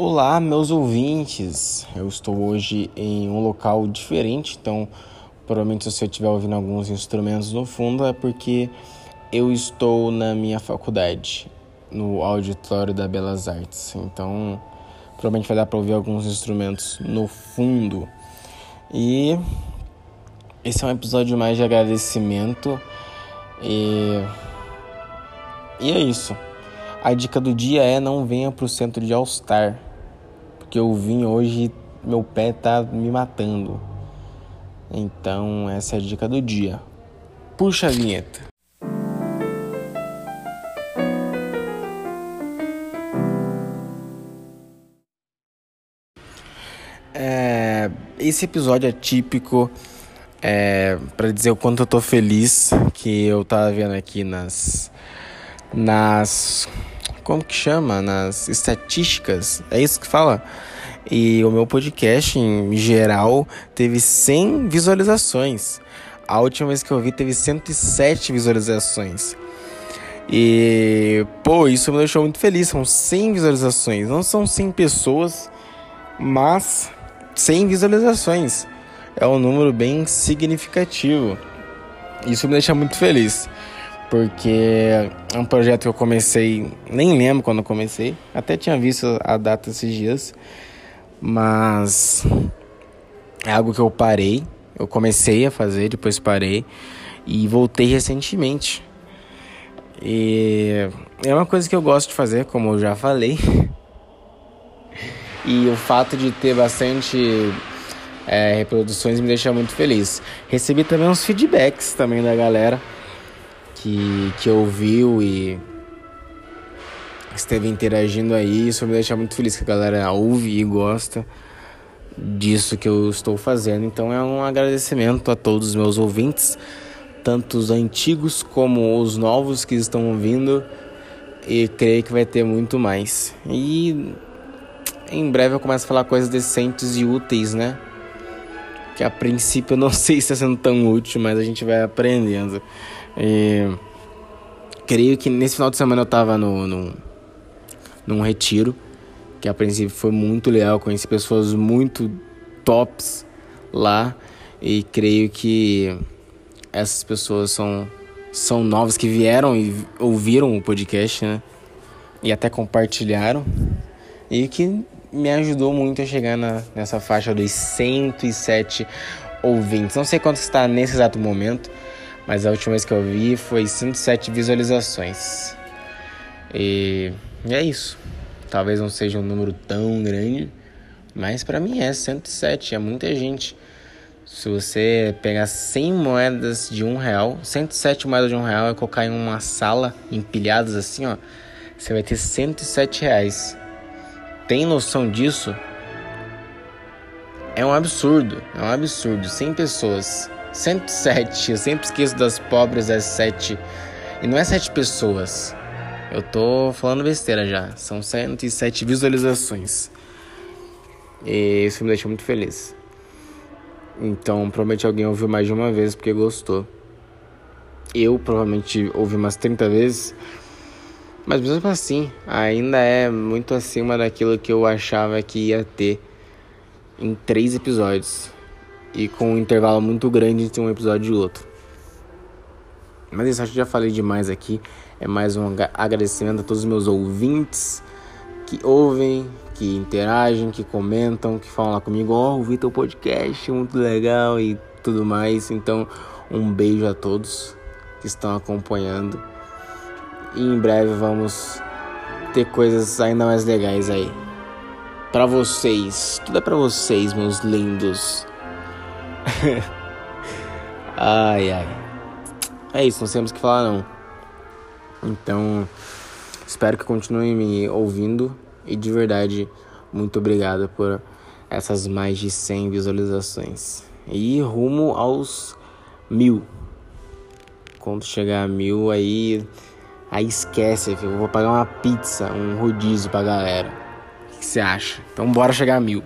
Olá, meus ouvintes. Eu estou hoje em um local diferente, então provavelmente se você estiver ouvindo alguns instrumentos no fundo é porque eu estou na minha faculdade, no auditório da Belas Artes. Então, provavelmente vai dar para ouvir alguns instrumentos no fundo. E esse é um episódio mais de agradecimento e e é isso. A dica do dia é não venha pro centro de All Star. Porque eu vim hoje, meu pé tá me matando. Então, essa é a dica do dia. Puxa a vinheta. É, esse episódio é típico é, para dizer o quanto eu tô feliz que eu tava vendo aqui nas nas como que chama? Nas estatísticas. É isso que fala? E o meu podcast em geral teve 100 visualizações. A última vez que eu vi teve 107 visualizações. E, pô, isso me deixou muito feliz. São 100 visualizações. Não são 100 pessoas, mas 100 visualizações. É um número bem significativo. Isso me deixa muito feliz porque é um projeto que eu comecei, nem lembro quando eu comecei, até tinha visto a data esses dias, mas é algo que eu parei, eu comecei a fazer, depois parei e voltei recentemente. E é uma coisa que eu gosto de fazer, como eu já falei. E o fato de ter bastante é, reproduções me deixa muito feliz. Recebi também uns feedbacks também da galera que, que ouviu e esteve interagindo aí. Isso me deixa muito feliz que a galera ouve e gosta disso que eu estou fazendo. Então é um agradecimento a todos os meus ouvintes, tanto os antigos como os novos que estão ouvindo. E creio que vai ter muito mais. E em breve eu começo a falar coisas decentes e úteis, né? Que a princípio eu não sei se está sendo tão útil, mas a gente vai aprendendo. E creio que nesse final de semana eu tava no, no, num retiro, que a princípio foi muito legal, conheci pessoas muito tops lá e creio que essas pessoas são, são novas que vieram e ouviram o podcast, né? E até compartilharam. E que me ajudou muito a chegar na, nessa faixa dos 107 ouvintes. Não sei quanto está nesse exato momento, mas a última vez que eu vi foi 107 visualizações. E, é isso. Talvez não seja um número tão grande, mas para mim é 107, é muita gente. Se você pegar 100 moedas de um real, 107 moedas de um real e colocar em uma sala empilhadas assim, ó, você vai ter 107 reais. Tem noção disso? É um absurdo, é um absurdo. 100 pessoas 107. Eu sempre esqueço das pobres é 7. E não é 7 pessoas. Eu tô falando besteira já. São 107 visualizações. E isso me deixa muito feliz. Então, provavelmente alguém ouviu mais de uma vez porque gostou. Eu provavelmente ouvi umas 30 vezes. Mas mesmo assim, ainda é muito acima daquilo que eu achava que ia ter em três episódios e com um intervalo muito grande entre um episódio e outro. Mas isso, acho que já falei demais aqui. É mais um agradecimento a todos os meus ouvintes que ouvem, que interagem, que comentam, que falam lá comigo: Ó, oh, ouvi teu podcast, muito legal e tudo mais. Então, um beijo a todos que estão acompanhando. E em breve vamos ter coisas ainda mais legais aí. Para vocês, tudo é para vocês, meus lindos. ai, ai. É isso, não temos que falar não. Então, espero que continuem me ouvindo e de verdade, muito obrigado por essas mais de 100 visualizações. E rumo aos mil. Quando chegar a mil, aí, aí esquece, eu vou pagar uma pizza, um rodízio pra galera. O que você acha? Então bora chegar a mil.